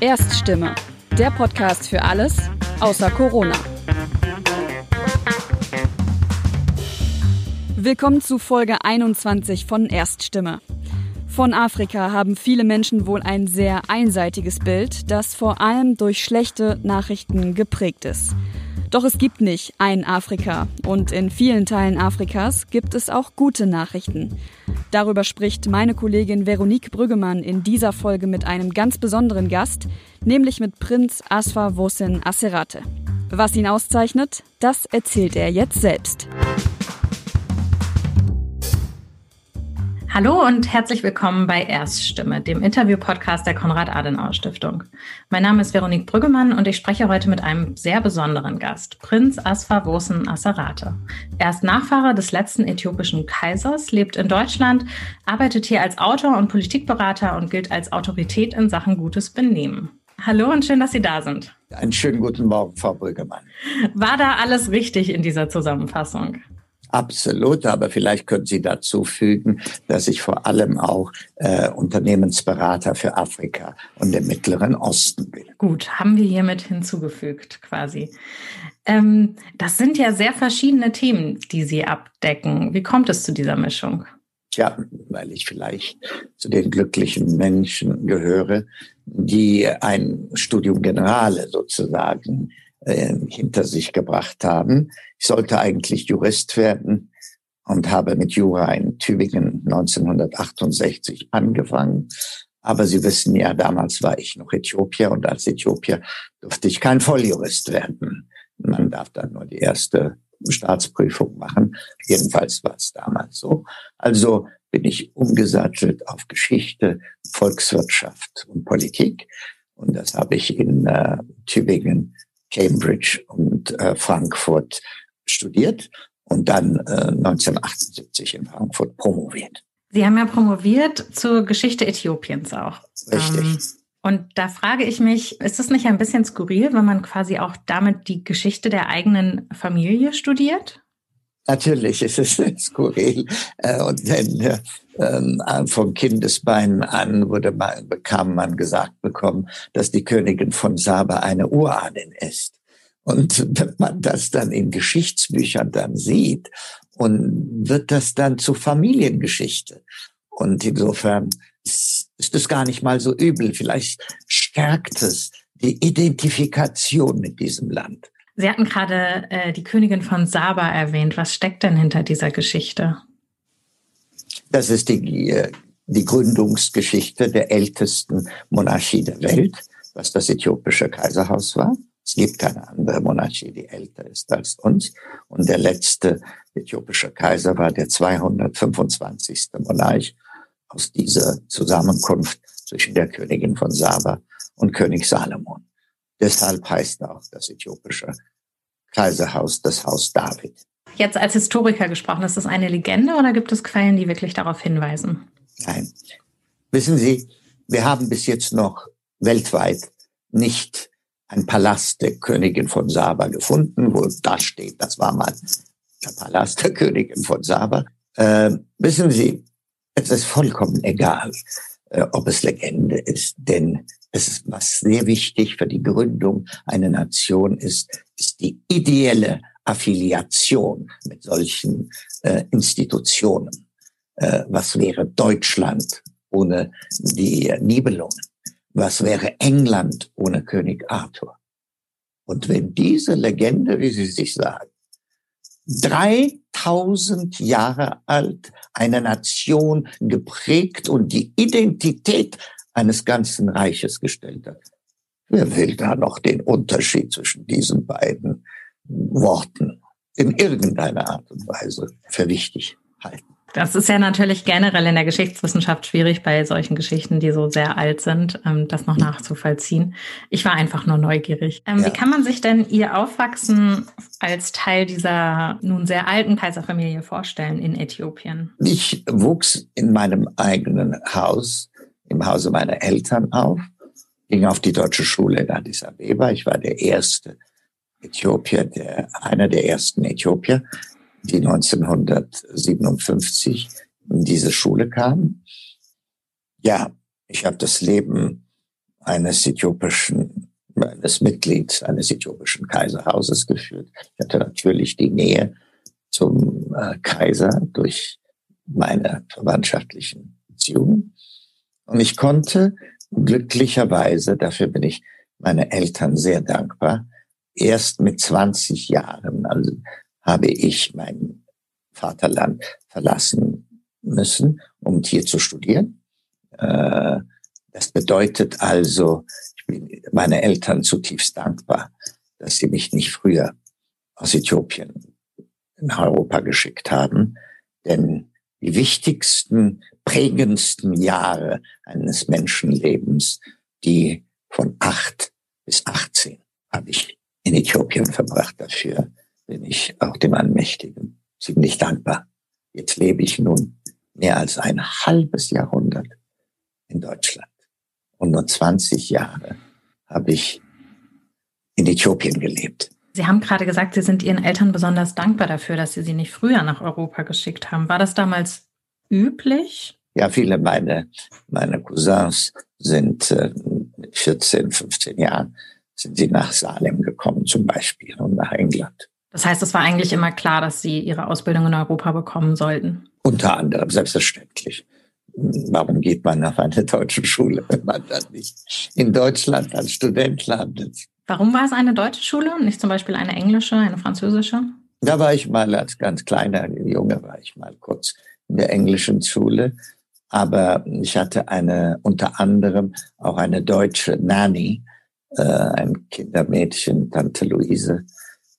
Erststimme, der Podcast für alles außer Corona. Willkommen zu Folge 21 von Erststimme. Von Afrika haben viele Menschen wohl ein sehr einseitiges Bild, das vor allem durch schlechte Nachrichten geprägt ist. Doch es gibt nicht ein Afrika und in vielen Teilen Afrikas gibt es auch gute Nachrichten. Darüber spricht meine Kollegin Veronique Brüggemann in dieser Folge mit einem ganz besonderen Gast, nämlich mit Prinz Asfa Wosin Aserate. Was ihn auszeichnet, das erzählt er jetzt selbst. Hallo und herzlich willkommen bei Erststimme, dem Interview-Podcast der Konrad-Adenauer-Stiftung. Mein Name ist Veronique Brüggemann und ich spreche heute mit einem sehr besonderen Gast, Prinz Asfa Wosen Asserate. Er ist Nachfahre des letzten äthiopischen Kaisers, lebt in Deutschland, arbeitet hier als Autor und Politikberater und gilt als Autorität in Sachen gutes Benehmen. Hallo und schön, dass Sie da sind. Einen schönen guten Morgen, Frau Brüggemann. War da alles richtig in dieser Zusammenfassung? Absolut, aber vielleicht können Sie dazu fügen, dass ich vor allem auch äh, Unternehmensberater für Afrika und den Mittleren Osten bin. Gut, haben wir hiermit hinzugefügt quasi. Ähm, das sind ja sehr verschiedene Themen, die Sie abdecken. Wie kommt es zu dieser Mischung? Tja, weil ich vielleicht zu den glücklichen Menschen gehöre, die ein Studium Generale sozusagen äh, hinter sich gebracht haben. Ich sollte eigentlich Jurist werden und habe mit Jura in Tübingen 1968 angefangen. Aber Sie wissen ja, damals war ich noch Äthiopier und als Äthiopier durfte ich kein Volljurist werden. Man darf dann nur die erste Staatsprüfung machen. Jedenfalls war es damals so. Also bin ich umgesattelt auf Geschichte, Volkswirtschaft und Politik. Und das habe ich in äh, Tübingen Cambridge und äh, Frankfurt studiert und dann äh, 1978 in Frankfurt promoviert. Sie haben ja promoviert zur Geschichte Äthiopiens auch. Richtig. Ähm, und da frage ich mich, ist es nicht ein bisschen skurril, wenn man quasi auch damit die Geschichte der eigenen Familie studiert? Natürlich ist es skurril. Äh, und denn äh, ähm, vom Kindesbeinen an wurde man, bekam man gesagt bekommen, dass die Königin von Saba eine Urahnin ist. Und wenn man das dann in Geschichtsbüchern dann sieht, und wird das dann zur Familiengeschichte. Und insofern ist es gar nicht mal so übel. Vielleicht stärkt es die Identifikation mit diesem Land. Sie hatten gerade äh, die Königin von Saba erwähnt. Was steckt denn hinter dieser Geschichte? Das ist die, äh, die Gründungsgeschichte der ältesten Monarchie der Welt, was das äthiopische Kaiserhaus war. Es gibt keine andere Monarchie, die älter ist als uns. Und der letzte äthiopische Kaiser war der 225. Monarch aus dieser Zusammenkunft zwischen der Königin von Saba und König Salomon. Deshalb heißt auch das äthiopische Kaiserhaus das Haus David. Jetzt als Historiker gesprochen, ist das eine Legende oder gibt es Quellen, die wirklich darauf hinweisen? Nein. Wissen Sie, wir haben bis jetzt noch weltweit nicht ein Palast der Königin von Saba gefunden, wo da steht, das war mal der Palast der Königin von Saba. Äh, wissen Sie, es ist vollkommen egal, ob es Legende ist, denn es ist, was sehr wichtig für die Gründung einer Nation ist, ist die ideelle Affiliation mit solchen äh, Institutionen. Äh, was wäre Deutschland ohne die Nibelungen? Was wäre England ohne König Arthur? Und wenn diese Legende, wie Sie sich sagen, 3000 Jahre alt, eine Nation geprägt und die Identität eines ganzen Reiches gestellt hat. Wer will da noch den Unterschied zwischen diesen beiden Worten in irgendeiner Art und Weise für wichtig halten. Das ist ja natürlich generell in der Geschichtswissenschaft schwierig bei solchen Geschichten, die so sehr alt sind, ähm, das noch nachzuvollziehen. Ich war einfach nur neugierig. Ähm, ja. Wie kann man sich denn Ihr Aufwachsen als Teil dieser nun sehr alten Kaiserfamilie vorstellen in Äthiopien? Ich wuchs in meinem eigenen Haus, im Hause meiner Eltern auf, ging auf die deutsche Schule in Addis Abeba. Ich war der erste Äthiopier, der, einer der ersten Äthiopier, die 1957 in diese Schule kamen. Ja, ich habe das Leben eines äthiopischen, eines Mitglieds eines äthiopischen Kaiserhauses geführt. Ich hatte natürlich die Nähe zum äh, Kaiser durch meine verwandtschaftlichen Beziehungen. Und ich konnte glücklicherweise, dafür bin ich meine Eltern sehr dankbar, erst mit 20 Jahren also habe ich mein Vaterland verlassen müssen, um hier zu studieren. Äh, das bedeutet also, ich bin meine Eltern zutiefst dankbar, dass sie mich nicht früher aus Äthiopien in Europa geschickt haben, denn die wichtigsten, prägendsten Jahre eines Menschenlebens, die von acht bis 18 habe ich in Äthiopien verbracht. Dafür bin ich auch dem Allmächtigen ziemlich dankbar. Jetzt lebe ich nun mehr als ein halbes Jahrhundert in Deutschland. Und nur 20 Jahre habe ich in Äthiopien gelebt. Sie haben gerade gesagt, Sie sind Ihren Eltern besonders dankbar dafür, dass Sie sie nicht früher nach Europa geschickt haben. War das damals üblich? Ja, viele meine, meine Cousins sind äh, mit 14, 15 Jahren sind sie nach Salem gekommen zum Beispiel und nach England. Das heißt, es war eigentlich immer klar, dass Sie Ihre Ausbildung in Europa bekommen sollten? Unter anderem, selbstverständlich. Warum geht man auf eine deutsche Schule, wenn man dann nicht in Deutschland als Student landet? Warum war es eine deutsche Schule und nicht zum Beispiel eine englische, eine französische? Da war ich mal als ganz kleiner Junge, war ich mal kurz in der englischen Schule. Aber ich hatte eine, unter anderem auch eine deutsche Nanny, äh, ein Kindermädchen, Tante Luise,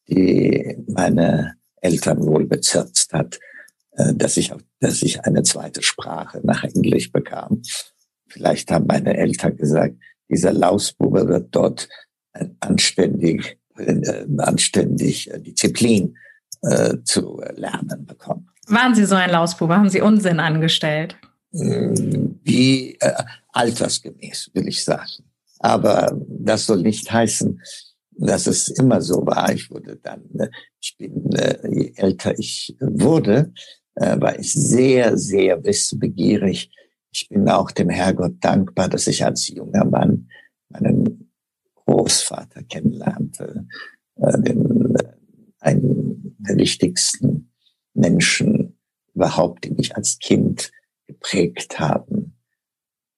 die meine Eltern wohl bezirzt hat, äh, dass ich, dass ich eine zweite Sprache nach Englisch bekam. Vielleicht haben meine Eltern gesagt, dieser Lausbube wird dort anständig, äh, anständig äh, Disziplin äh, zu lernen bekommen. Waren Sie so ein Lausbube? Haben Sie Unsinn angestellt? Wie äh, altersgemäß, will ich sagen. Aber das soll nicht heißen, dass es immer so war. Ich wurde dann, äh, ich bin, äh, je älter ich wurde, äh, war ich sehr, sehr wissbegierig. Ich bin auch dem Herrgott dankbar, dass ich als junger Mann meinen Großvater kennenlernte, äh, den, einen der wichtigsten Menschen überhaupt, die mich als Kind geprägt haben.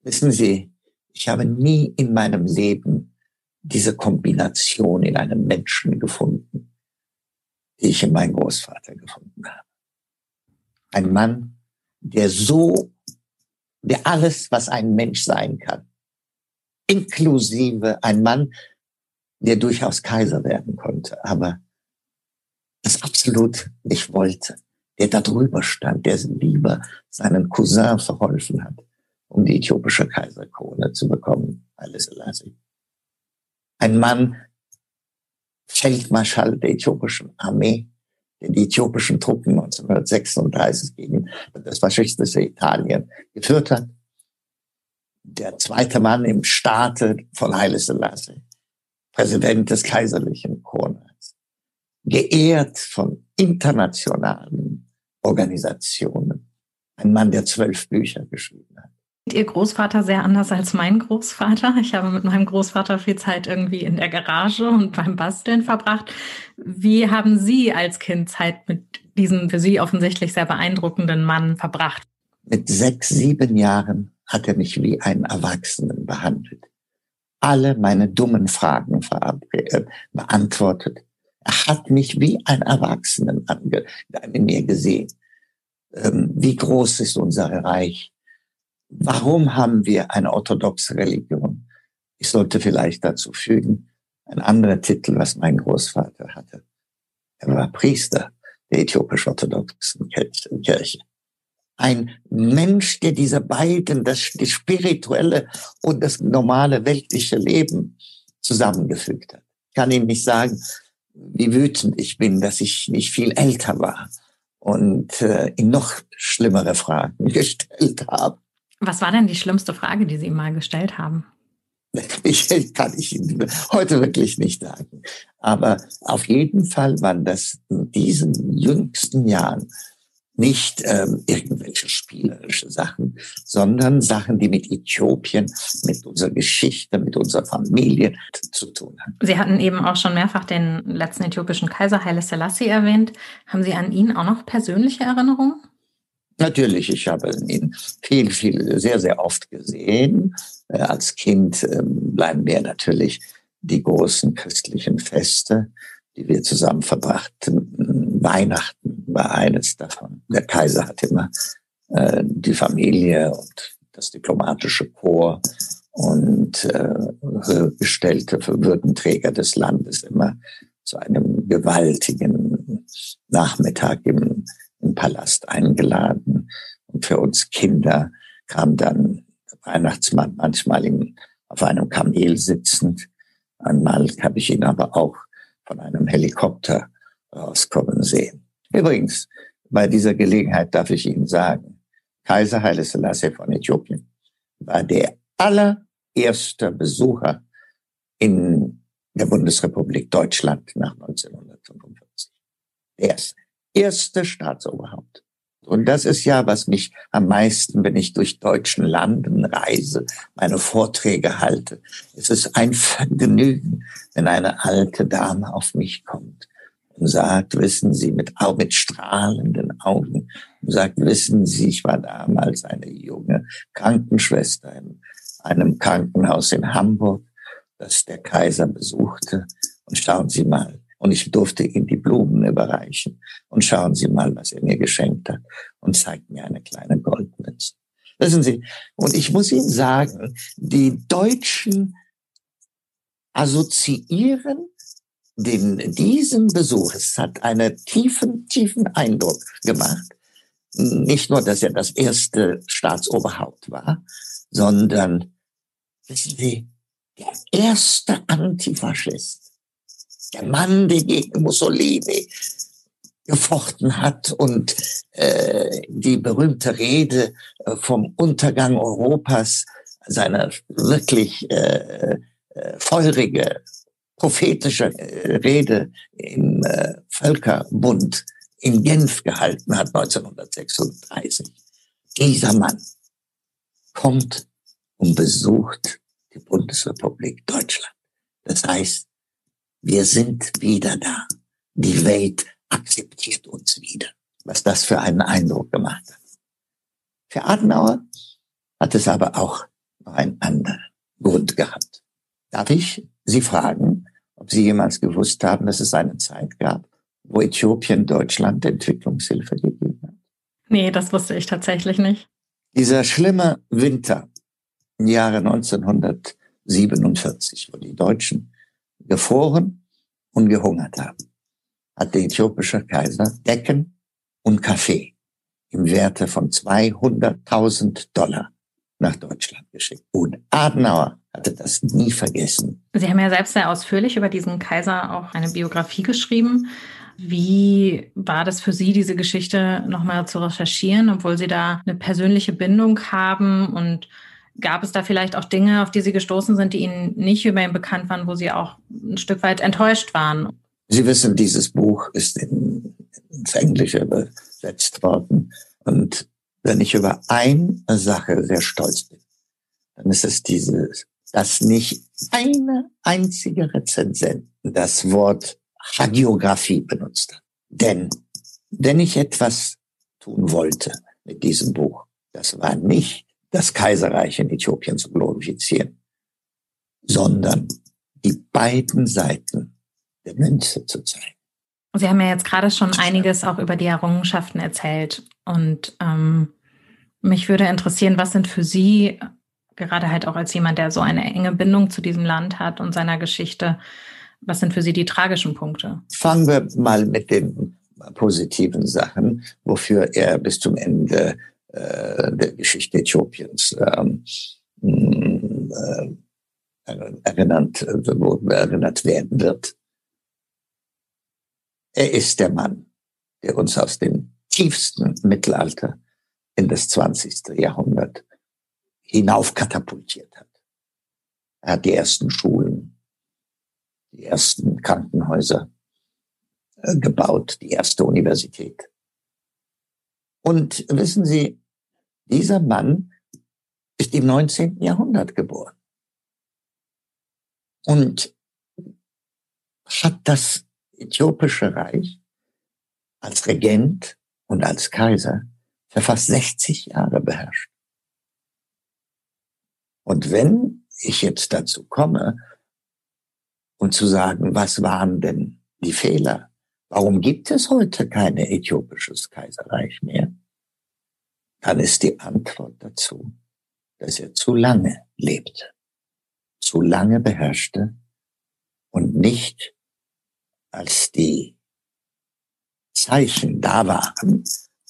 Wissen Sie, ich habe nie in meinem Leben diese Kombination in einem Menschen gefunden, die ich in meinem Großvater gefunden habe. Ein Mann, der so, der alles, was ein Mensch sein kann, inklusive ein Mann, der durchaus Kaiser werden konnte, aber das absolut nicht wollte, der da drüber stand, der lieber seinen Cousin verholfen hat, um die äthiopische Kaiserkrone zu bekommen, Haile Selassie. Ein Mann, Feldmarschall der äthiopischen Armee, der die äthiopischen Truppen 1936 gegen das faschistische Italien geführt hat. Der zweite Mann im Staate von Haile Selassie, Präsident des kaiserlichen Kronreichs, geehrt von internationalen Organisationen, ein Mann, der zwölf Bücher geschrieben hat. Ihr Großvater sehr anders als mein Großvater. Ich habe mit meinem Großvater viel Zeit irgendwie in der Garage und beim Basteln verbracht. Wie haben Sie als Kind Zeit mit diesem für Sie offensichtlich sehr beeindruckenden Mann verbracht? Mit sechs, sieben Jahren hat er mich wie einen Erwachsenen behandelt. Alle meine dummen Fragen äh, beantwortet. Er hat mich wie ein Erwachsenen in mir gesehen. Ähm, wie groß ist unser Reich? Warum haben wir eine orthodoxe Religion? Ich sollte vielleicht dazu fügen, ein anderer Titel, was mein Großvater hatte. Er war Priester der äthiopisch-orthodoxen Kirche ein Mensch, der diese beiden, das, das spirituelle und das normale weltliche Leben zusammengefügt hat. Ich kann Ihnen nicht sagen, wie wütend ich bin, dass ich nicht viel älter war und äh, ihm noch schlimmere Fragen gestellt habe. Was war denn die schlimmste Frage, die Sie ihm mal gestellt haben? Ich kann ich Ihnen heute wirklich nicht sagen. Aber auf jeden Fall waren das in diesen jüngsten Jahren nicht ähm, irgendwelche spielerische Sachen, sondern Sachen, die mit Äthiopien, mit unserer Geschichte, mit unserer Familie zu tun haben. Sie hatten eben auch schon mehrfach den letzten äthiopischen Kaiser Haile Selassie erwähnt. Haben Sie an ihn auch noch persönliche Erinnerungen? Natürlich, ich habe ihn viel, viel, sehr, sehr oft gesehen. Äh, als Kind äh, bleiben mir natürlich die großen christlichen Feste, die wir zusammen verbrachten. Weihnachten war eines davon. Der Kaiser hat immer äh, die Familie und das diplomatische Korps und äh, gestellte Würdenträger des Landes immer zu einem gewaltigen Nachmittag im Palast eingeladen. Und für uns Kinder kam dann der Weihnachtsmann manchmal in, auf einem Kamel sitzend. Einmal habe ich ihn aber auch von einem Helikopter rauskommen sehen. Übrigens, bei dieser Gelegenheit darf ich Ihnen sagen, Kaiser Haile Selassie von Äthiopien war der allererste Besucher in der Bundesrepublik Deutschland nach 1945. Der erste Staatsoberhaupt. Und das ist ja, was mich am meisten, wenn ich durch deutschen Landen reise, meine Vorträge halte. Es ist ein Vergnügen, wenn eine alte Dame auf mich kommt und sagt, wissen Sie, mit, mit strahlenden Augen, und sagt, wissen Sie, ich war damals eine junge Krankenschwester in einem Krankenhaus in Hamburg, das der Kaiser besuchte. Und schauen Sie mal, und ich durfte ihm die Blumen überreichen. Und schauen Sie mal, was er mir geschenkt hat. Und zeigt mir eine kleine Goldmütze. Wissen Sie, und ich muss Ihnen sagen, die Deutschen assoziieren den, diesen Besuch, es hat einen tiefen, tiefen Eindruck gemacht. Nicht nur, dass er das erste Staatsoberhaupt war, sondern, wissen Sie, der erste Antifaschist, der Mann, der gegen Mussolini gefochten hat und äh, die berühmte Rede äh, vom Untergang Europas, seine wirklich äh, äh, feurige prophetische äh, Rede im äh, Völkerbund in Genf gehalten hat 1936. Dieser Mann kommt und besucht die Bundesrepublik Deutschland. Das heißt, wir sind wieder da. Die Welt akzeptiert uns wieder. Was das für einen Eindruck gemacht hat. Für Adenauer hat es aber auch noch einen anderen Grund gehabt. Darf ich Sie fragen, ob Sie jemals gewusst haben, dass es eine Zeit gab, wo Äthiopien Deutschland Entwicklungshilfe gegeben hat? Nee, das wusste ich tatsächlich nicht. Dieser schlimme Winter im Jahre 1947, wo die Deutschen gefroren und gehungert haben, hat der äthiopische Kaiser Decken und Kaffee im Werte von 200.000 Dollar nach Deutschland geschickt. Und Adenauer hatte das nie vergessen. Sie haben ja selbst sehr ausführlich über diesen Kaiser auch eine Biografie geschrieben. Wie war das für Sie, diese Geschichte nochmal zu recherchieren, obwohl Sie da eine persönliche Bindung haben? Und gab es da vielleicht auch Dinge, auf die Sie gestoßen sind, die Ihnen nicht über ihn bekannt waren, wo Sie auch ein Stück weit enttäuscht waren? Sie wissen, dieses Buch ist in, ins Englische übersetzt worden. Und wenn ich über eine Sache sehr stolz bin, dann ist es dieses dass nicht eine einzige Rezensent das Wort Hagiografie benutzt hat. Denn wenn ich etwas tun wollte mit diesem Buch, das war nicht das Kaiserreich in Äthiopien zu glorifizieren, sondern die beiden Seiten der Münze zu zeigen. Sie haben ja jetzt gerade schon einiges auch über die Errungenschaften erzählt. Und ähm, mich würde interessieren, was sind für Sie gerade halt auch als jemand, der so eine enge Bindung zu diesem Land hat und seiner Geschichte, was sind für Sie die tragischen Punkte? Fangen wir mal mit den positiven Sachen, wofür er bis zum Ende äh, der Geschichte Äthiopiens ähm, äh, erinnert, äh, erinnert werden wird. Er ist der Mann, der uns aus dem tiefsten Mittelalter in das 20. Jahrhundert hinaufkatapultiert hat. Er hat die ersten Schulen, die ersten Krankenhäuser äh, gebaut, die erste Universität. Und wissen Sie, dieser Mann ist im 19. Jahrhundert geboren und hat das äthiopische Reich als Regent und als Kaiser für fast 60 Jahre beherrscht. Und wenn ich jetzt dazu komme, und zu sagen, was waren denn die Fehler? Warum gibt es heute kein äthiopisches Kaiserreich mehr? Dann ist die Antwort dazu, dass er zu lange lebte, zu lange beherrschte und nicht als die Zeichen da waren,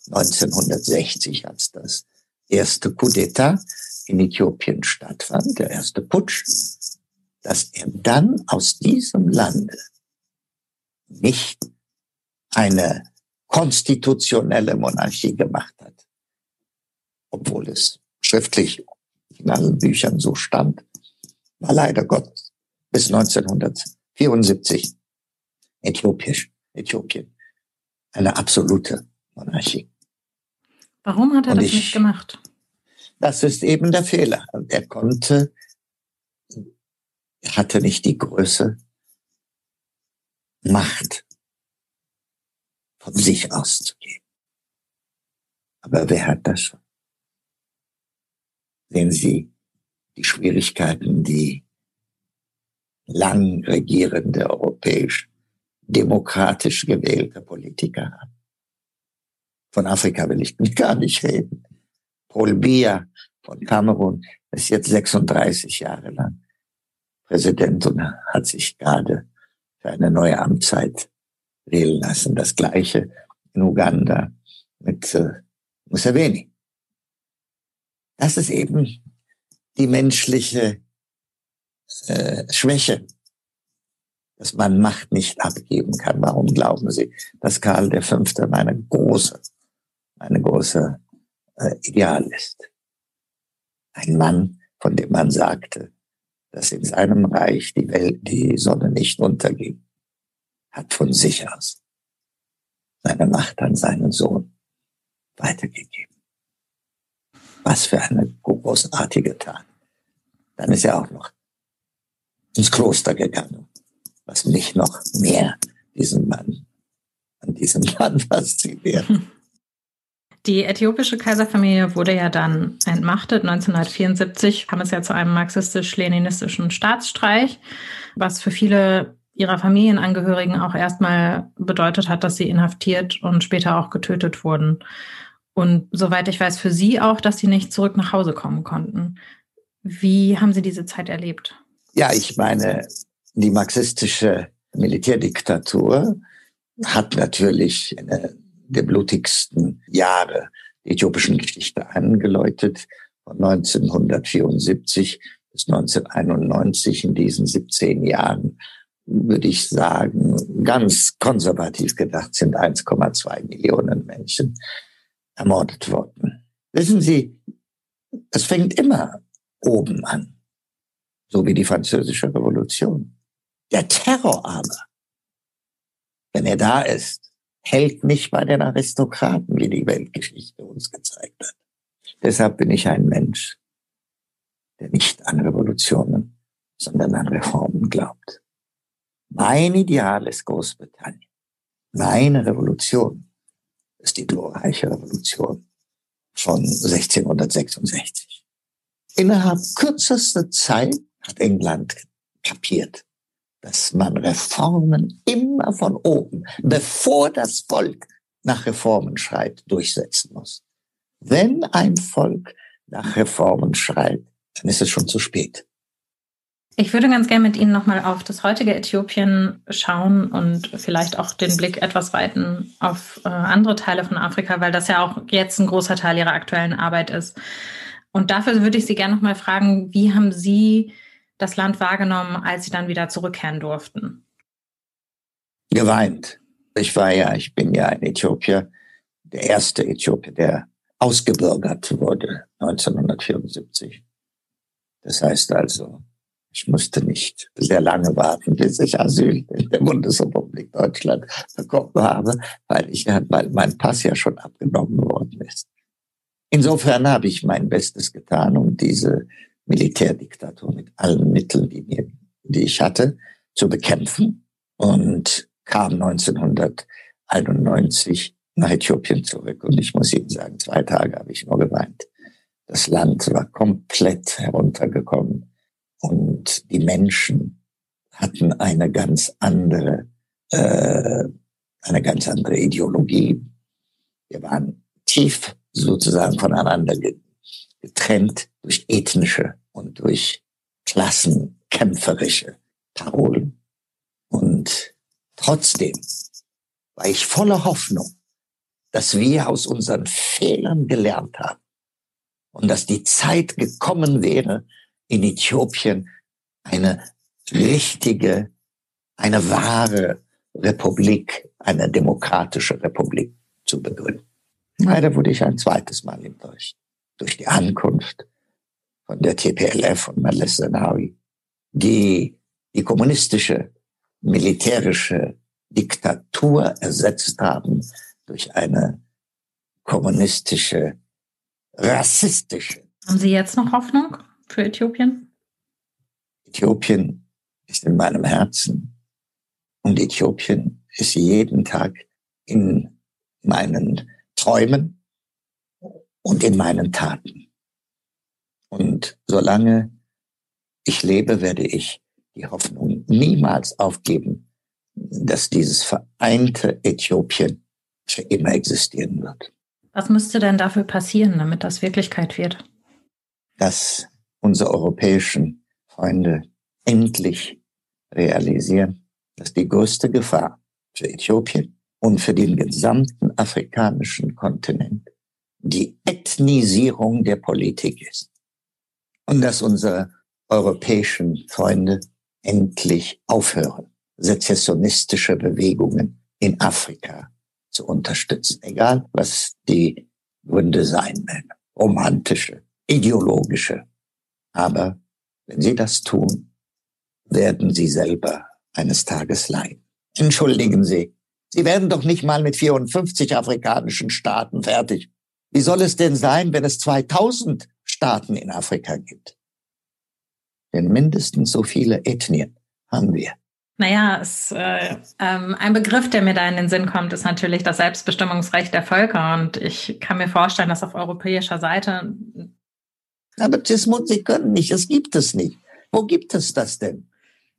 1960, als das erste Coup d'etat in Äthiopien stattfand, der erste Putsch, dass er dann aus diesem Lande nicht eine konstitutionelle Monarchie gemacht hat, obwohl es schriftlich in allen Büchern so stand, war leider Gottes bis 1974 Äthiopisch, Äthiopien eine absolute Monarchie. Warum hat er Und das ich, nicht gemacht? Das ist eben der Fehler. Er konnte er hatte nicht die Größe, Macht von sich auszugeben. Aber wer hat das schon? Sehen Sie die Schwierigkeiten, die lang regierende europäisch demokratisch gewählte Politiker haben. Von Afrika will ich gar nicht reden. Paul Biya von Kamerun ist jetzt 36 Jahre lang Präsident und hat sich gerade für eine neue Amtszeit wählen lassen. Das gleiche in Uganda mit äh, Museveni. Das ist eben die menschliche äh, Schwäche, dass man Macht nicht abgeben kann. Warum glauben Sie, dass Karl V. meine große, meine große äh, Ideal ist? Ein Mann, von dem man sagte, dass in seinem Reich die Welt, die Sonne nicht unterging, hat von sich aus seine Macht an seinen Sohn weitergegeben. Was für eine großartige Tat. Dann ist er auch noch ins Kloster gegangen, was nicht noch mehr diesen Mann, an diesem Mann fasziniert. Die äthiopische Kaiserfamilie wurde ja dann entmachtet. 1974 kam es ja zu einem marxistisch-leninistischen Staatsstreich, was für viele ihrer Familienangehörigen auch erstmal bedeutet hat, dass sie inhaftiert und später auch getötet wurden. Und soweit ich weiß, für sie auch, dass sie nicht zurück nach Hause kommen konnten. Wie haben Sie diese Zeit erlebt? Ja, ich meine, die marxistische Militärdiktatur hat natürlich eine der blutigsten Jahre der äthiopischen Geschichte angeläutet. Von 1974 bis 1991 in diesen 17 Jahren würde ich sagen, ganz konservativ gedacht sind 1,2 Millionen Menschen ermordet worden. Wissen Sie, es fängt immer oben an, so wie die französische Revolution. Der Terror aber, wenn er da ist, hält nicht bei den Aristokraten, wie die Weltgeschichte uns gezeigt hat. Deshalb bin ich ein Mensch, der nicht an Revolutionen, sondern an Reformen glaubt. Mein Ideal ist Großbritannien. Meine Revolution ist die glorreiche Revolution von 1666. Innerhalb kürzester Zeit hat England kapiert, dass man Reformen immer von oben, bevor das Volk nach Reformen schreit, durchsetzen muss. Wenn ein Volk nach Reformen schreit, dann ist es schon zu spät. Ich würde ganz gerne mit Ihnen nochmal auf das heutige Äthiopien schauen und vielleicht auch den Blick etwas weiten auf äh, andere Teile von Afrika, weil das ja auch jetzt ein großer Teil Ihrer aktuellen Arbeit ist. Und dafür würde ich Sie gerne nochmal fragen, wie haben Sie das Land wahrgenommen, als sie dann wieder zurückkehren durften? Geweint. Ich war ja, ich bin ja ein Äthiopier, der erste Äthiopier, der ausgebürgert wurde 1974. Das heißt also Ich musste nicht sehr lange warten, bis ich Asyl in der Bundesrepublik Deutschland bekommen habe, weil ich weil mein Pass ja schon abgenommen worden ist. Insofern habe ich mein Bestes getan, um diese Militärdiktatur mit allen Mitteln, die, mir, die ich hatte, zu bekämpfen und kam 1991 nach Äthiopien zurück. Und ich muss Ihnen sagen, zwei Tage habe ich nur geweint. Das Land war komplett heruntergekommen und die Menschen hatten eine ganz andere, äh, eine ganz andere Ideologie. Wir waren tief sozusagen voneinander getrennt durch ethnische und durch klassenkämpferische Parolen. Und trotzdem war ich voller Hoffnung, dass wir aus unseren Fehlern gelernt haben und dass die Zeit gekommen wäre, in Äthiopien eine richtige, eine wahre Republik, eine demokratische Republik zu begründen. Leider wurde ich ein zweites Mal enttäuscht. Durch die Ankunft von der TPLF und Meles Zenawi, die die kommunistische militärische Diktatur ersetzt haben durch eine kommunistische, rassistische. Haben Sie jetzt noch Hoffnung für Äthiopien? Äthiopien ist in meinem Herzen und Äthiopien ist jeden Tag in meinen Träumen und in meinen Taten. Und solange ich lebe, werde ich die Hoffnung niemals aufgeben, dass dieses vereinte Äthiopien für immer existieren wird. Was müsste denn dafür passieren, damit das Wirklichkeit wird? Dass unsere europäischen Freunde endlich realisieren, dass die größte Gefahr für Äthiopien und für den gesamten afrikanischen Kontinent die Ethnisierung der Politik ist. Und dass unsere europäischen Freunde endlich aufhören, sezessionistische Bewegungen in Afrika zu unterstützen, egal was die Gründe sein werden, romantische, ideologische. Aber wenn sie das tun, werden sie selber eines Tages leiden. Entschuldigen Sie, Sie werden doch nicht mal mit 54 afrikanischen Staaten fertig. Wie soll es denn sein, wenn es 2000 Staaten in Afrika gibt? Denn mindestens so viele Ethnien haben wir. Naja, es, äh, ähm, ein Begriff, der mir da in den Sinn kommt, ist natürlich das Selbstbestimmungsrecht der Völker. Und ich kann mir vorstellen, dass auf europäischer Seite. Aber das Sie können nicht, es gibt es nicht. Wo gibt es das denn?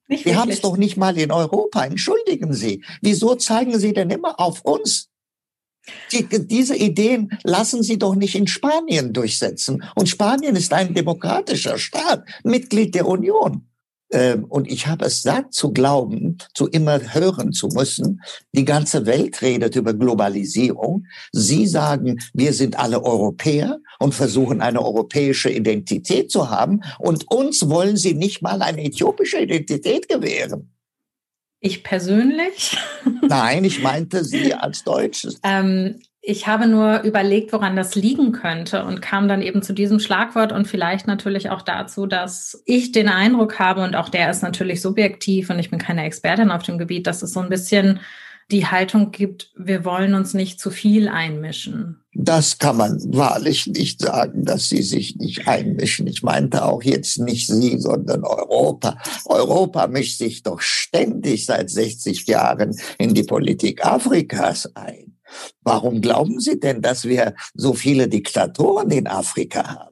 Nicht Wir haben es doch nicht mal in Europa. Entschuldigen Sie. Wieso zeigen Sie denn immer auf uns? Die, diese Ideen lassen Sie doch nicht in Spanien durchsetzen. Und Spanien ist ein demokratischer Staat, Mitglied der Union. Ähm, und ich habe es satt zu glauben, zu immer hören zu müssen, die ganze Welt redet über Globalisierung. Sie sagen, wir sind alle Europäer und versuchen eine europäische Identität zu haben. Und uns wollen sie nicht mal eine äthiopische Identität gewähren. Ich persönlich? Nein, ich meinte Sie als Deutsches. ähm, ich habe nur überlegt, woran das liegen könnte und kam dann eben zu diesem Schlagwort und vielleicht natürlich auch dazu, dass ich den Eindruck habe, und auch der ist natürlich subjektiv und ich bin keine Expertin auf dem Gebiet, dass es so ein bisschen die Haltung gibt, wir wollen uns nicht zu viel einmischen. Das kann man wahrlich nicht sagen, dass sie sich nicht einmischen. Ich meinte auch jetzt nicht sie, sondern Europa. Europa mischt sich doch ständig seit 60 Jahren in die Politik Afrikas ein. Warum glauben Sie denn, dass wir so viele Diktatoren in Afrika haben?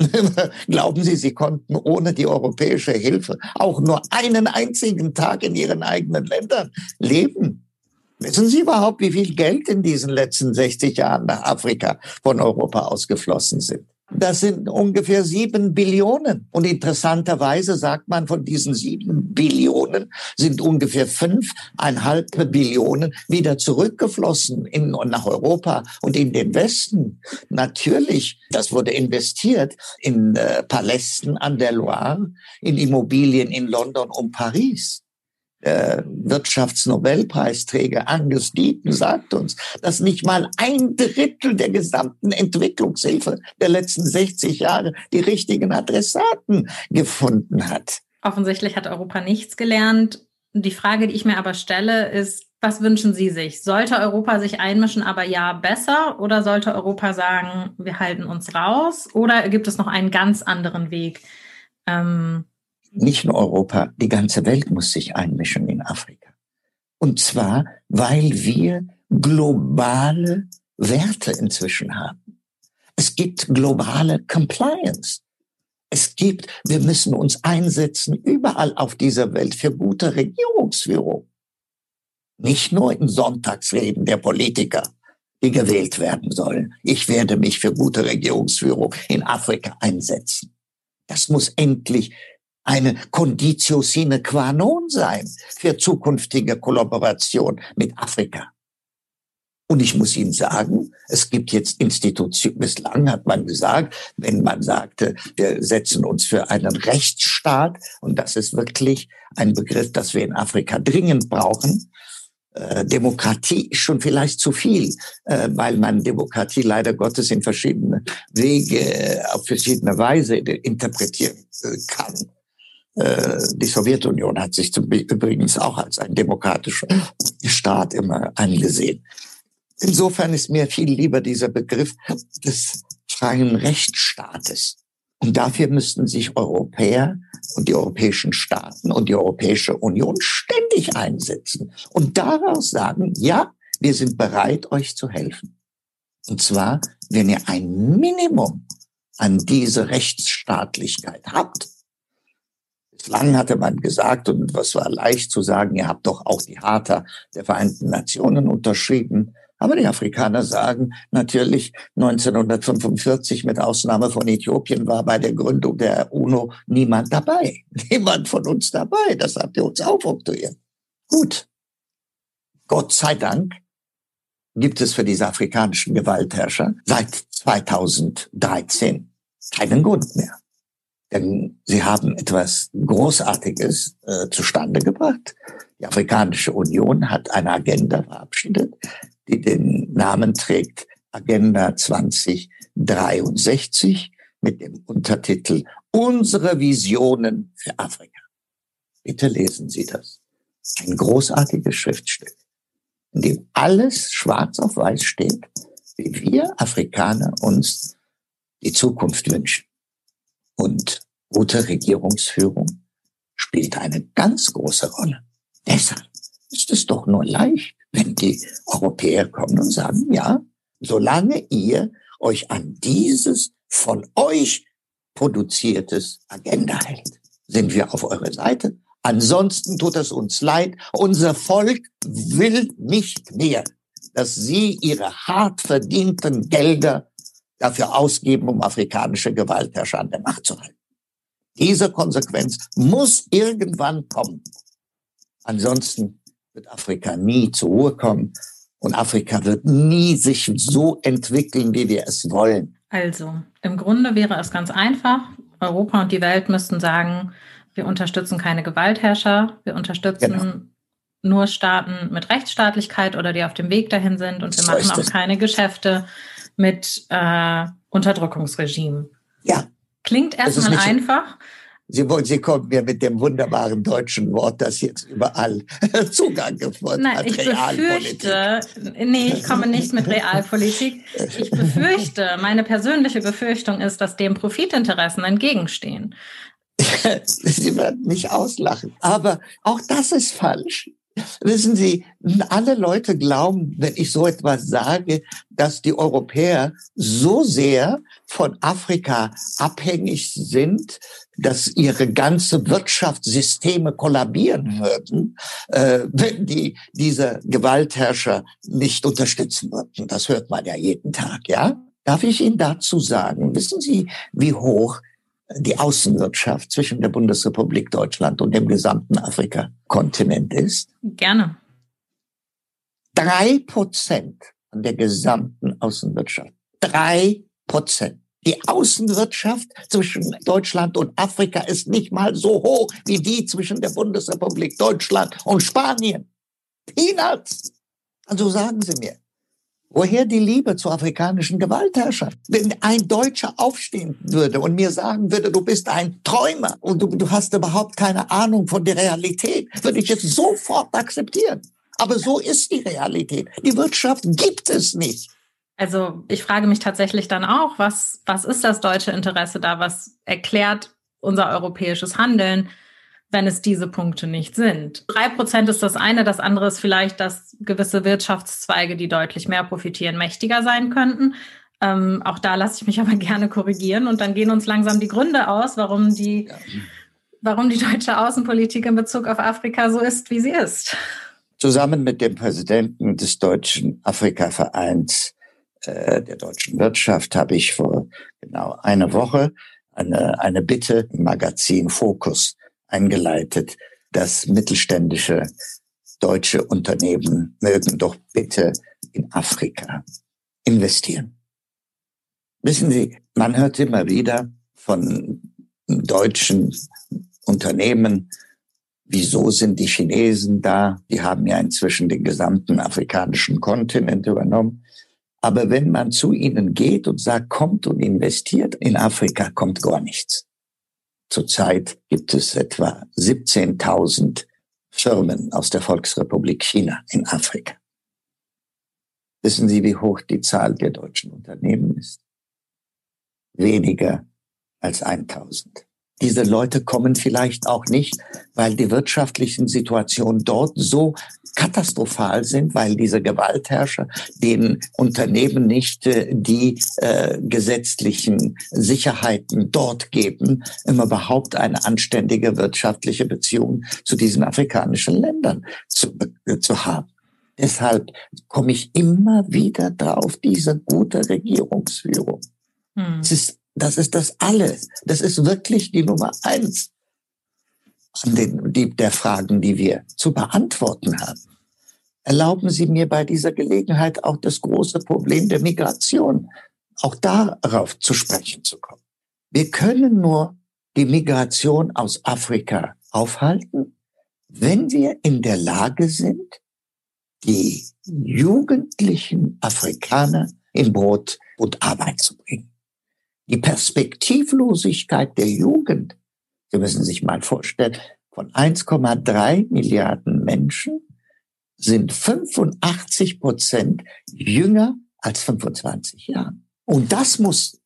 Glauben Sie, Sie konnten ohne die europäische Hilfe auch nur einen einzigen Tag in Ihren eigenen Ländern leben? Wissen Sie überhaupt, wie viel Geld in diesen letzten 60 Jahren nach Afrika von Europa ausgeflossen sind? Das sind ungefähr sieben Billionen. Und interessanterweise sagt man, von diesen sieben Billionen sind ungefähr fünfeinhalb Billionen wieder zurückgeflossen in, nach Europa und in den Westen. Natürlich, das wurde investiert in äh, Palästen an der Loire, in Immobilien in London und Paris äh, Wirtschaftsnobelpreisträger Angus Deaton sagt uns, dass nicht mal ein Drittel der gesamten Entwicklungshilfe der letzten 60 Jahre die richtigen Adressaten gefunden hat. Offensichtlich hat Europa nichts gelernt. Die Frage, die ich mir aber stelle, ist, was wünschen Sie sich? Sollte Europa sich einmischen, aber ja besser? Oder sollte Europa sagen, wir halten uns raus? Oder gibt es noch einen ganz anderen Weg? Ähm Nicht nur Europa, die ganze Welt muss sich einmischen in Afrika. Und zwar, weil wir globale Werte inzwischen haben. Es gibt globale Compliance. Es gibt, wir müssen uns einsetzen überall auf dieser Welt für gute Regierungsführung. Nicht nur in Sonntagsreden der Politiker, die gewählt werden sollen. Ich werde mich für gute Regierungsführung in Afrika einsetzen. Das muss endlich eine Conditio sine qua non sein für zukünftige Kollaboration mit Afrika. Und ich muss Ihnen sagen, es gibt jetzt Institutionen, bislang hat man gesagt, wenn man sagte, wir setzen uns für einen Rechtsstaat, und das ist wirklich ein Begriff, das wir in Afrika dringend brauchen, äh, Demokratie ist schon vielleicht zu viel, äh, weil man Demokratie leider Gottes in verschiedene Wege, auf verschiedene Weise interpretieren äh, kann. Äh, die Sowjetunion hat sich zum, übrigens auch als ein demokratischer Staat immer angesehen. Insofern ist mir viel lieber dieser Begriff des freien Rechtsstaates. Und dafür müssten sich Europäer und die europäischen Staaten und die Europäische Union ständig einsetzen und daraus sagen, ja, wir sind bereit, euch zu helfen. Und zwar, wenn ihr ein Minimum an diese Rechtsstaatlichkeit habt. Bislang hatte man gesagt, und was war leicht zu sagen, ihr habt doch auch die Charta der Vereinten Nationen unterschrieben. Aber die Afrikaner sagen natürlich, 1945 mit Ausnahme von Äthiopien war bei der Gründung der UNO niemand dabei. Niemand von uns dabei. Das habt ihr uns aufoktroyiert. Gut. Gott sei Dank gibt es für diese afrikanischen Gewaltherrscher seit 2013 keinen Grund mehr. Denn sie haben etwas Großartiges äh, zustande gebracht. Die Afrikanische Union hat eine Agenda verabschiedet, die den Namen trägt Agenda 2063 mit dem Untertitel Unsere Visionen für Afrika. Bitte lesen Sie das. Ein großartiges Schriftstück, in dem alles schwarz auf weiß steht, wie wir Afrikaner uns die Zukunft wünschen. Und gute Regierungsführung spielt eine ganz große Rolle. Deshalb ist es doch nur leicht, wenn die Europäer kommen und sagen, ja, solange ihr euch an dieses von euch produziertes Agenda hält, sind wir auf eurer Seite. Ansonsten tut es uns leid. Unser Volk will nicht mehr, dass sie ihre hart verdienten Gelder dafür ausgeben, um afrikanische Gewaltherrscher an der Macht zu halten. Diese Konsequenz muss irgendwann kommen. Ansonsten wird Afrika nie zur Ruhe kommen und Afrika wird nie sich so entwickeln, wie wir es wollen. Also, im Grunde wäre es ganz einfach. Europa und die Welt müssten sagen, wir unterstützen keine Gewaltherrscher, wir unterstützen genau. nur Staaten mit Rechtsstaatlichkeit oder die auf dem Weg dahin sind und wir so machen auch keine Geschäfte mit äh, Unterdrückungsregimen. Ja. Klingt erstmal einfach. Sie, Sie kommen mir mit dem wunderbaren deutschen Wort, das jetzt überall Zugang gefunden Nein, hat. Ich befürchte, nee, ich komme nicht mit Realpolitik. Ich befürchte, meine persönliche Befürchtung ist, dass dem Profitinteressen entgegenstehen. Sie werden mich auslachen. Aber auch das ist falsch. Wissen Sie, alle Leute glauben, wenn ich so etwas sage, dass die Europäer so sehr von Afrika abhängig sind, dass ihre ganze Wirtschaftssysteme kollabieren würden, äh, wenn die diese Gewaltherrscher nicht unterstützen würden. Das hört man ja jeden Tag, ja? Darf ich Ihnen dazu sagen, wissen Sie, wie hoch die Außenwirtschaft zwischen der Bundesrepublik Deutschland und dem gesamten Afrika-Kontinent ist? Gerne. Drei Prozent der gesamten Außenwirtschaft. Drei Prozent. Die Außenwirtschaft zwischen Deutschland und Afrika ist nicht mal so hoch wie die zwischen der Bundesrepublik Deutschland und Spanien. Peanuts. Also sagen Sie mir, Woher die Liebe zu afrikanischen Gewaltherrschern? Wenn ein Deutscher aufstehen würde und mir sagen würde, du bist ein Träumer und du, du hast überhaupt keine Ahnung von der Realität, würde ich es sofort akzeptieren. Aber so ist die Realität. Die Wirtschaft gibt es nicht. Also ich frage mich tatsächlich dann auch, was, was ist das deutsche Interesse da? Was erklärt unser europäisches Handeln? Wenn es diese Punkte nicht sind. Drei Prozent ist das eine, das andere ist vielleicht, dass gewisse Wirtschaftszweige, die deutlich mehr profitieren, mächtiger sein könnten. Ähm, auch da lasse ich mich aber gerne korrigieren und dann gehen uns langsam die Gründe aus, warum die, ja. warum die deutsche Außenpolitik in Bezug auf Afrika so ist, wie sie ist. Zusammen mit dem Präsidenten des Deutschen Afrika-Vereins äh, der deutschen Wirtschaft habe ich vor genau einer Woche eine, eine Bitte im Magazin Fokus eingeleitet, dass mittelständische deutsche Unternehmen mögen doch bitte in Afrika investieren. Wissen Sie, man hört immer wieder von deutschen Unternehmen, wieso sind die Chinesen da? Die haben ja inzwischen den gesamten afrikanischen Kontinent übernommen. Aber wenn man zu ihnen geht und sagt, kommt und investiert in Afrika, kommt gar nichts. Zurzeit gibt es etwa 17.000 Firmen aus der Volksrepublik China in Afrika. Wissen Sie, wie hoch die Zahl der deutschen Unternehmen ist? Weniger als 1000. Diese Leute kommen vielleicht auch nicht, weil die wirtschaftlichen Situationen dort so katastrophal sind, weil diese Gewaltherrscher den Unternehmen nicht äh, die äh, gesetzlichen Sicherheiten dort geben, um überhaupt eine anständige wirtschaftliche Beziehung zu diesen afrikanischen Ländern zu, äh, zu haben. Deshalb komme ich immer wieder drauf, diese gute Regierungsführung. Hm. Das, ist, das ist das alles. Das ist wirklich die Nummer eins an den, die, der Fragen, die wir zu beantworten haben. Erlauben Sie mir bei dieser Gelegenheit auch das große Problem der Migration, auch darauf zu sprechen zu kommen. Wir können nur die Migration aus Afrika aufhalten, wenn wir in der Lage sind, die jugendlichen Afrikaner in Brot und Arbeit zu bringen. Die Perspektivlosigkeit der Jugend Sie müssen sich mal vorstellen, von 1,3 Milliarden Menschen sind 85 Prozent jünger als 25 Jahre. Und das muss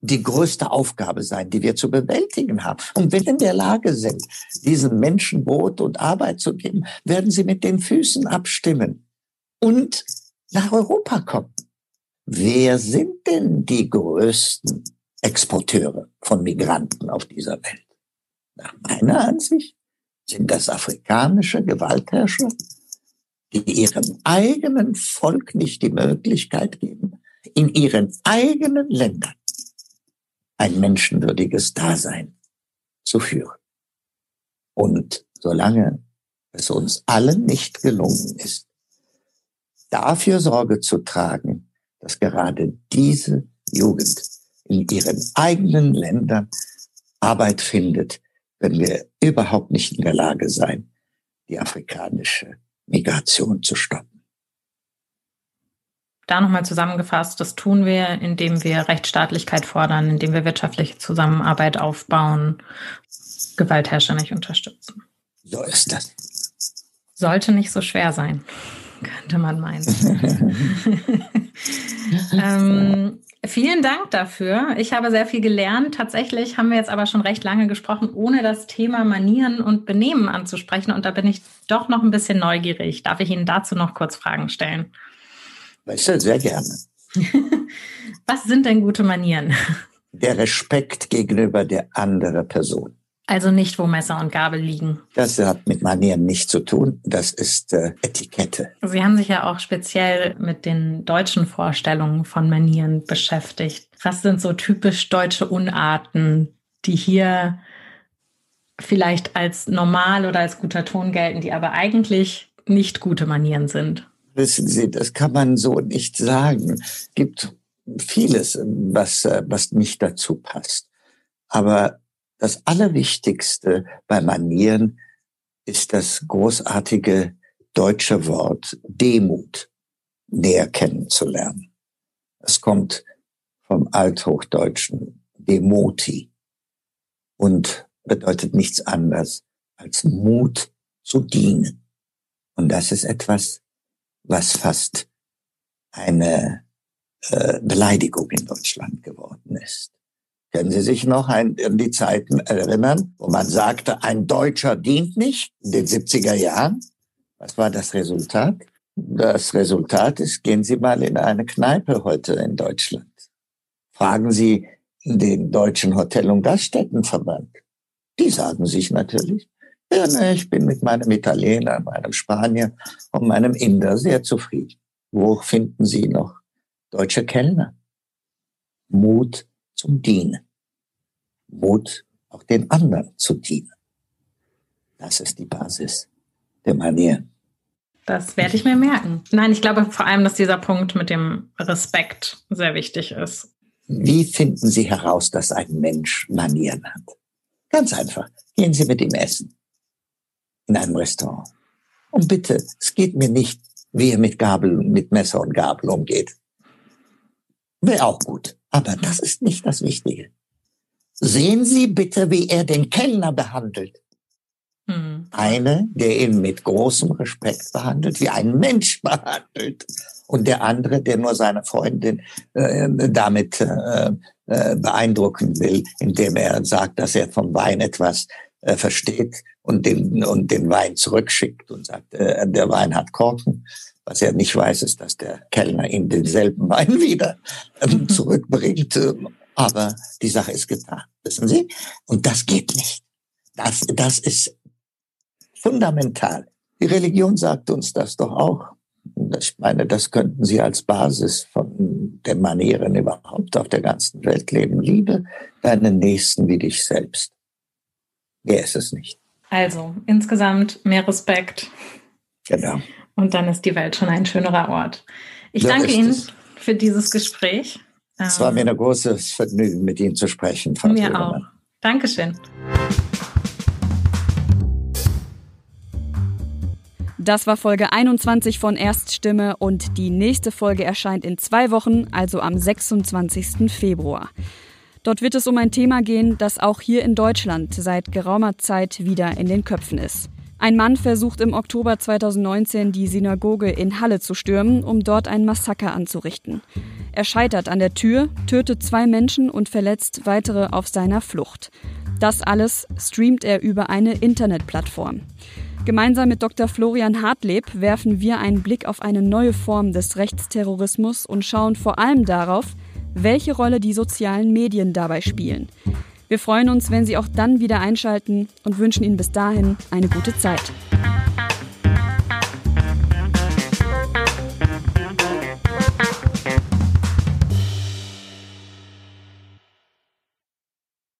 die größte Aufgabe sein, die wir zu bewältigen haben. Und wenn wir in der Lage sind, diesen Menschen Brot und Arbeit zu geben, werden sie mit den Füßen abstimmen und nach Europa kommen. Wer sind denn die größten Exporteure von Migranten auf dieser Welt? Nach meiner Ansicht sind das afrikanische Gewaltherrscher, die ihrem eigenen Volk nicht die Möglichkeit geben, in ihren eigenen Ländern ein menschenwürdiges Dasein zu führen. Und solange es uns allen nicht gelungen ist, dafür Sorge zu tragen, dass gerade diese Jugend in ihren eigenen Ländern Arbeit findet, werden wir überhaupt nicht in der Lage sein, die afrikanische Migration zu stoppen. Da nochmal zusammengefasst, das tun wir, indem wir Rechtsstaatlichkeit fordern, indem wir wirtschaftliche Zusammenarbeit aufbauen, Gewaltherrscher nicht unterstützen. So ist das. Sollte nicht so schwer sein, könnte man meinen. ähm, Vielen Dank dafür. Ich habe sehr viel gelernt. Tatsächlich haben wir jetzt aber schon recht lange gesprochen, ohne das Thema Manieren und Benehmen anzusprechen. Und da bin ich doch noch ein bisschen neugierig. Darf ich Ihnen dazu noch kurz Fragen stellen? Weißt du, sehr gerne. Was sind denn gute Manieren? Der Respekt gegenüber der anderen Person. Also nicht, wo Messer und Gabel liegen. Das hat mit Manieren nichts zu tun. Das ist äh, Etikette. Sie haben sich ja auch speziell mit den deutschen Vorstellungen von Manieren beschäftigt. Was sind so typisch deutsche Unarten, die hier vielleicht als normal oder als guter Ton gelten, die aber eigentlich nicht gute Manieren sind? Wissen Sie, das kann man so nicht sagen. Es gibt vieles, was, äh, was nicht dazu passt. Aber das Allerwichtigste bei Manieren ist das großartige deutsche Wort Demut. näher kennenzulernen. Es kommt vom althochdeutschen Demoti und bedeutet nichts anderes als Mut zu dienen. Und das ist etwas, was fast eine äh, Beleidigung in Deutschland geworden ist. Können Sie sich noch an die Zeiten erinnern, wo man sagte, ein Deutscher dient nicht, in den 70er Jahren? Was war das Resultat? Das Resultat ist, gehen Sie mal in eine Kneipe heute in Deutschland. Fragen Sie den Deutschen Hotel- und Gaststättenverband. Die sagen sich natürlich, ja, ne, ich bin mit meinem Italiener, meinem Spanier und meinem Inder sehr zufrieden. Wo finden Sie noch deutsche Kellner? Mut zum Dienen. Mut, auch den anderen zu dienen. Das ist die Basis der Manieren. Das werde ich mir merken. Nein, ich glaube vor allem, dass dieser Punkt mit dem Respekt sehr wichtig ist. Wie finden Sie heraus, dass ein Mensch Manieren hat? Ganz einfach. Gehen Sie mit ihm essen. In einem Restaurant. Und bitte, es geht mir nicht, wie er mit Gabel, mit Messer und Gabel umgeht. Wäre auch gut. Aber das ist nicht das Wichtige. Sehen Sie bitte, wie er den Kellner behandelt. Mhm. Eine, der ihn mit großem Respekt behandelt, wie ein Mensch behandelt. Und der andere, der nur seine Freundin äh, damit äh, äh, beeindrucken will, indem er sagt, dass er vom Wein etwas äh, versteht und den, und den Wein zurückschickt und sagt, äh, der Wein hat Korken. Was er nicht weiß, ist, dass der Kellner ihm denselben Wein wieder ähm, zurückbringt. Aber die Sache ist getan, wissen Sie? Und das geht nicht. Das, das ist fundamental. Die Religion sagt uns das doch auch. Ich meine, das könnten Sie als Basis von den Manieren überhaupt auf der ganzen Welt leben. Liebe deinen Nächsten wie dich selbst. Wer ist es nicht? Also, insgesamt mehr Respekt. Genau. Und dann ist die Welt schon ein schönerer Ort. Ich so danke Ihnen es. für dieses Gespräch. Es war mir ein großes Vergnügen, mit Ihnen zu sprechen. Frau mir Trügemann. auch. Dankeschön. Das war Folge 21 von Erststimme und die nächste Folge erscheint in zwei Wochen, also am 26. Februar. Dort wird es um ein Thema gehen, das auch hier in Deutschland seit geraumer Zeit wieder in den Köpfen ist. Ein Mann versucht im Oktober 2019 die Synagoge in Halle zu stürmen, um dort ein Massaker anzurichten. Er scheitert an der Tür, tötet zwei Menschen und verletzt weitere auf seiner Flucht. Das alles streamt er über eine Internetplattform. Gemeinsam mit Dr. Florian Hartleb werfen wir einen Blick auf eine neue Form des Rechtsterrorismus und schauen vor allem darauf, welche Rolle die sozialen Medien dabei spielen. Wir freuen uns, wenn Sie auch dann wieder einschalten und wünschen Ihnen bis dahin eine gute Zeit.